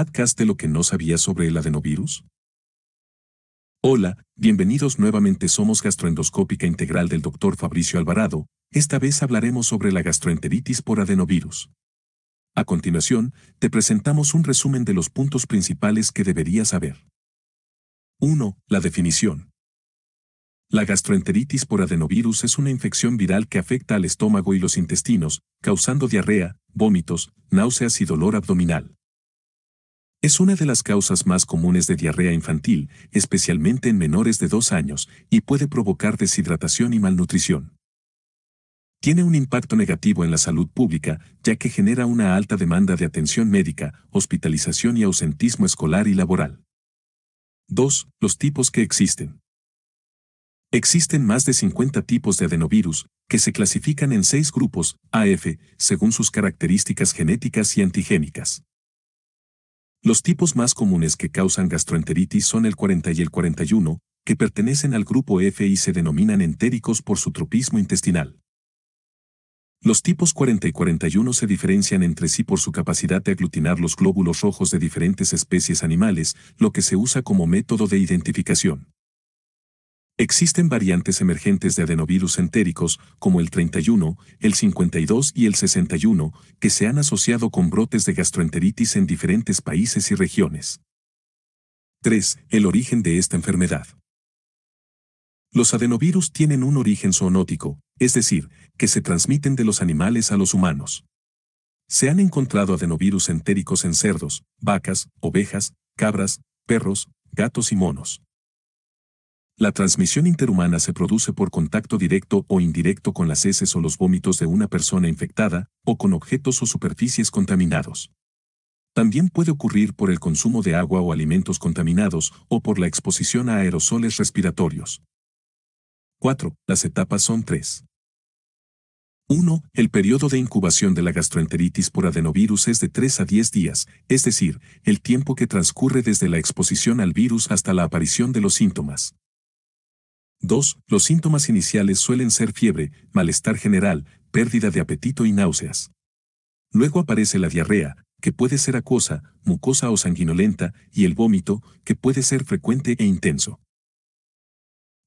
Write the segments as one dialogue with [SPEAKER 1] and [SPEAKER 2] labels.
[SPEAKER 1] podcast de lo que no sabía sobre el adenovirus? Hola, bienvenidos nuevamente somos Gastroendoscópica Integral del Dr. Fabricio Alvarado, esta vez hablaremos sobre la gastroenteritis por adenovirus. A continuación, te presentamos un resumen de los puntos principales que deberías saber. 1. La definición. La gastroenteritis por adenovirus es una infección viral que afecta al estómago y los intestinos, causando diarrea, vómitos, náuseas y dolor abdominal. Es una de las causas más comunes de diarrea infantil, especialmente en menores de 2 años, y puede provocar deshidratación y malnutrición. Tiene un impacto negativo en la salud pública, ya que genera una alta demanda de atención médica, hospitalización y ausentismo escolar y laboral. 2. Los tipos que existen. Existen más de 50 tipos de adenovirus, que se clasifican en seis grupos, AF, según sus características genéticas y antigénicas. Los tipos más comunes que causan gastroenteritis son el 40 y el 41, que pertenecen al grupo F y se denominan entéricos por su tropismo intestinal. Los tipos 40 y 41 se diferencian entre sí por su capacidad de aglutinar los glóbulos rojos de diferentes especies animales, lo que se usa como método de identificación. Existen variantes emergentes de adenovirus entéricos, como el 31, el 52 y el 61, que se han asociado con brotes de gastroenteritis en diferentes países y regiones. 3. El origen de esta enfermedad. Los adenovirus tienen un origen zoonótico, es decir, que se transmiten de los animales a los humanos. Se han encontrado adenovirus entéricos en cerdos, vacas, ovejas, cabras, perros, gatos y monos. La transmisión interhumana se produce por contacto directo o indirecto con las heces o los vómitos de una persona infectada, o con objetos o superficies contaminados. También puede ocurrir por el consumo de agua o alimentos contaminados, o por la exposición a aerosoles respiratorios. 4. Las etapas son tres. 1. El periodo de incubación de la gastroenteritis por adenovirus es de 3 a 10 días, es decir, el tiempo que transcurre desde la exposición al virus hasta la aparición de los síntomas. 2. Los síntomas iniciales suelen ser fiebre, malestar general, pérdida de apetito y náuseas. Luego aparece la diarrea, que puede ser acuosa, mucosa o sanguinolenta, y el vómito, que puede ser frecuente e intenso.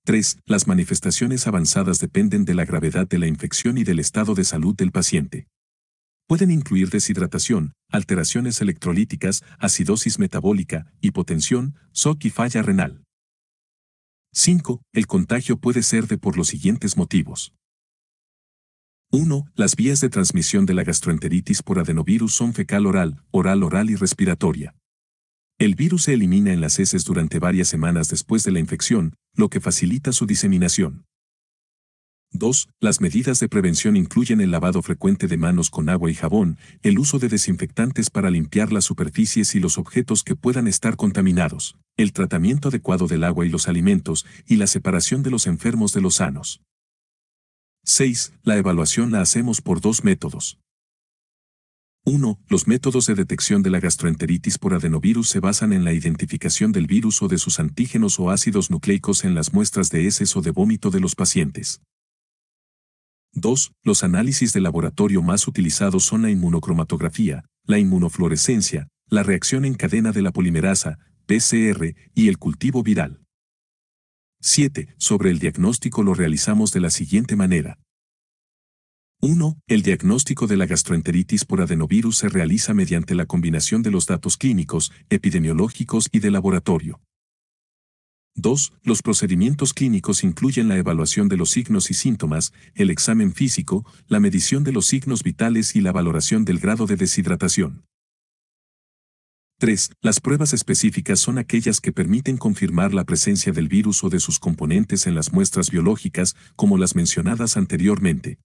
[SPEAKER 1] 3. Las manifestaciones avanzadas dependen de la gravedad de la infección y del estado de salud del paciente. Pueden incluir deshidratación, alteraciones electrolíticas, acidosis metabólica, hipotensión, SOC y falla renal. 5. El contagio puede ser de por los siguientes motivos. 1. Las vías de transmisión de la gastroenteritis por adenovirus son fecal oral, oral oral y respiratoria. El virus se elimina en las heces durante varias semanas después de la infección, lo que facilita su diseminación. 2. Las medidas de prevención incluyen el lavado frecuente de manos con agua y jabón, el uso de desinfectantes para limpiar las superficies y los objetos que puedan estar contaminados, el tratamiento adecuado del agua y los alimentos, y la separación de los enfermos de los sanos. 6. La evaluación la hacemos por dos métodos. 1. Los métodos de detección de la gastroenteritis por adenovirus se basan en la identificación del virus o de sus antígenos o ácidos nucleicos en las muestras de heces o de vómito de los pacientes. 2. Los análisis de laboratorio más utilizados son la inmunocromatografía, la inmunofluorescencia, la reacción en cadena de la polimerasa, PCR, y el cultivo viral. 7. Sobre el diagnóstico lo realizamos de la siguiente manera. 1. El diagnóstico de la gastroenteritis por adenovirus se realiza mediante la combinación de los datos clínicos, epidemiológicos y de laboratorio. 2. Los procedimientos clínicos incluyen la evaluación de los signos y síntomas, el examen físico, la medición de los signos vitales y la valoración del grado de deshidratación. 3. Las pruebas específicas son aquellas que permiten confirmar la presencia del virus o de sus componentes en las muestras biológicas, como las mencionadas anteriormente.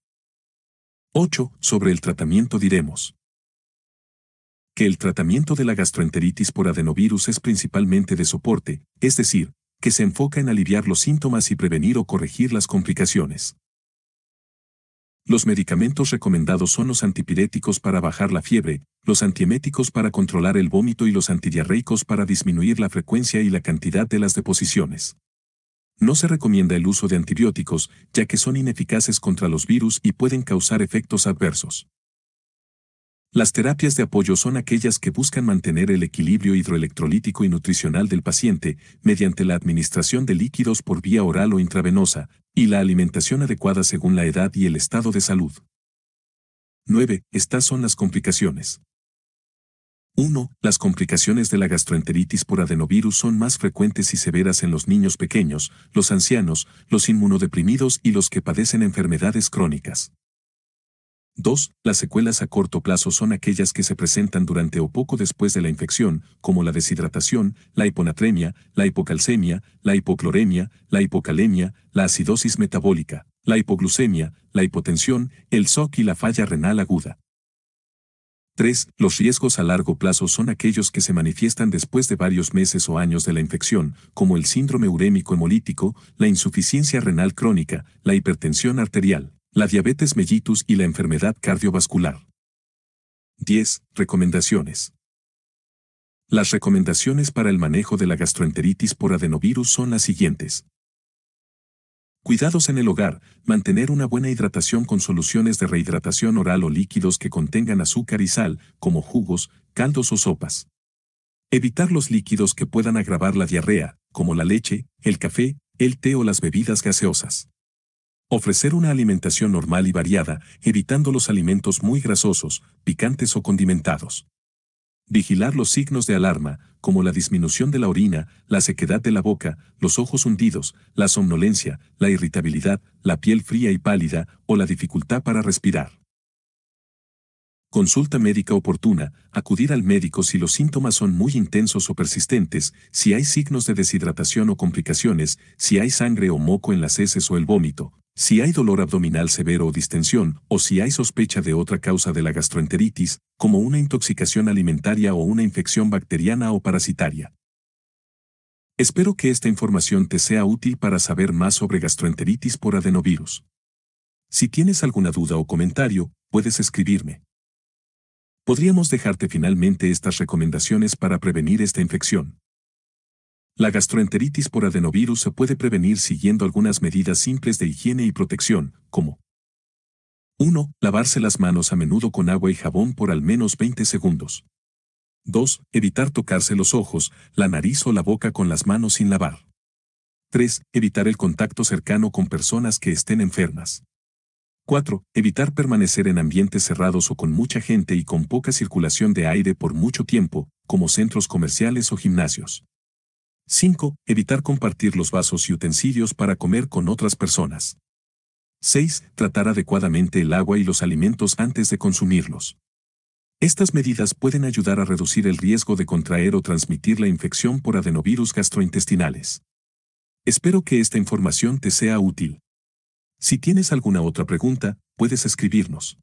[SPEAKER 1] 8. Sobre el tratamiento diremos que el tratamiento de la gastroenteritis por adenovirus es principalmente de soporte, es decir, que se enfoca en aliviar los síntomas y prevenir o corregir las complicaciones. Los medicamentos recomendados son los antipiréticos para bajar la fiebre, los antieméticos para controlar el vómito y los antidiarreicos para disminuir la frecuencia y la cantidad de las deposiciones. No se recomienda el uso de antibióticos, ya que son ineficaces contra los virus y pueden causar efectos adversos. Las terapias de apoyo son aquellas que buscan mantener el equilibrio hidroelectrolítico y nutricional del paciente mediante la administración de líquidos por vía oral o intravenosa y la alimentación adecuada según la edad y el estado de salud. 9. Estas son las complicaciones. 1. Las complicaciones de la gastroenteritis por adenovirus son más frecuentes y severas en los niños pequeños, los ancianos, los inmunodeprimidos y los que padecen enfermedades crónicas. 2. Las secuelas a corto plazo son aquellas que se presentan durante o poco después de la infección, como la deshidratación, la hiponatremia, la hipocalcemia, la hipocloremia, la hipocalemia, la acidosis metabólica, la hipoglucemia, la hipotensión, el SOC y la falla renal aguda. 3. Los riesgos a largo plazo son aquellos que se manifiestan después de varios meses o años de la infección, como el síndrome urémico hemolítico, la insuficiencia renal crónica, la hipertensión arterial, la diabetes mellitus y la enfermedad cardiovascular. 10. Recomendaciones. Las recomendaciones para el manejo de la gastroenteritis por adenovirus son las siguientes. Cuidados en el hogar, mantener una buena hidratación con soluciones de rehidratación oral o líquidos que contengan azúcar y sal, como jugos, caldos o sopas. Evitar los líquidos que puedan agravar la diarrea, como la leche, el café, el té o las bebidas gaseosas. Ofrecer una alimentación normal y variada, evitando los alimentos muy grasosos, picantes o condimentados. Vigilar los signos de alarma, como la disminución de la orina, la sequedad de la boca, los ojos hundidos, la somnolencia, la irritabilidad, la piel fría y pálida o la dificultad para respirar. Consulta médica oportuna, acudir al médico si los síntomas son muy intensos o persistentes, si hay signos de deshidratación o complicaciones, si hay sangre o moco en las heces o el vómito, si hay dolor abdominal severo o distensión, o si hay sospecha de otra causa de la gastroenteritis, como una intoxicación alimentaria o una infección bacteriana o parasitaria. Espero que esta información te sea útil para saber más sobre gastroenteritis por adenovirus. Si tienes alguna duda o comentario, puedes escribirme. Podríamos dejarte finalmente estas recomendaciones para prevenir esta infección. La gastroenteritis por adenovirus se puede prevenir siguiendo algunas medidas simples de higiene y protección, como 1. Lavarse las manos a menudo con agua y jabón por al menos 20 segundos. 2. Evitar tocarse los ojos, la nariz o la boca con las manos sin lavar. 3. Evitar el contacto cercano con personas que estén enfermas. 4. Evitar permanecer en ambientes cerrados o con mucha gente y con poca circulación de aire por mucho tiempo, como centros comerciales o gimnasios. 5. Evitar compartir los vasos y utensilios para comer con otras personas. 6. Tratar adecuadamente el agua y los alimentos antes de consumirlos. Estas medidas pueden ayudar a reducir el riesgo de contraer o transmitir la infección por adenovirus gastrointestinales. Espero que esta información te sea útil. Si tienes alguna otra pregunta, puedes escribirnos.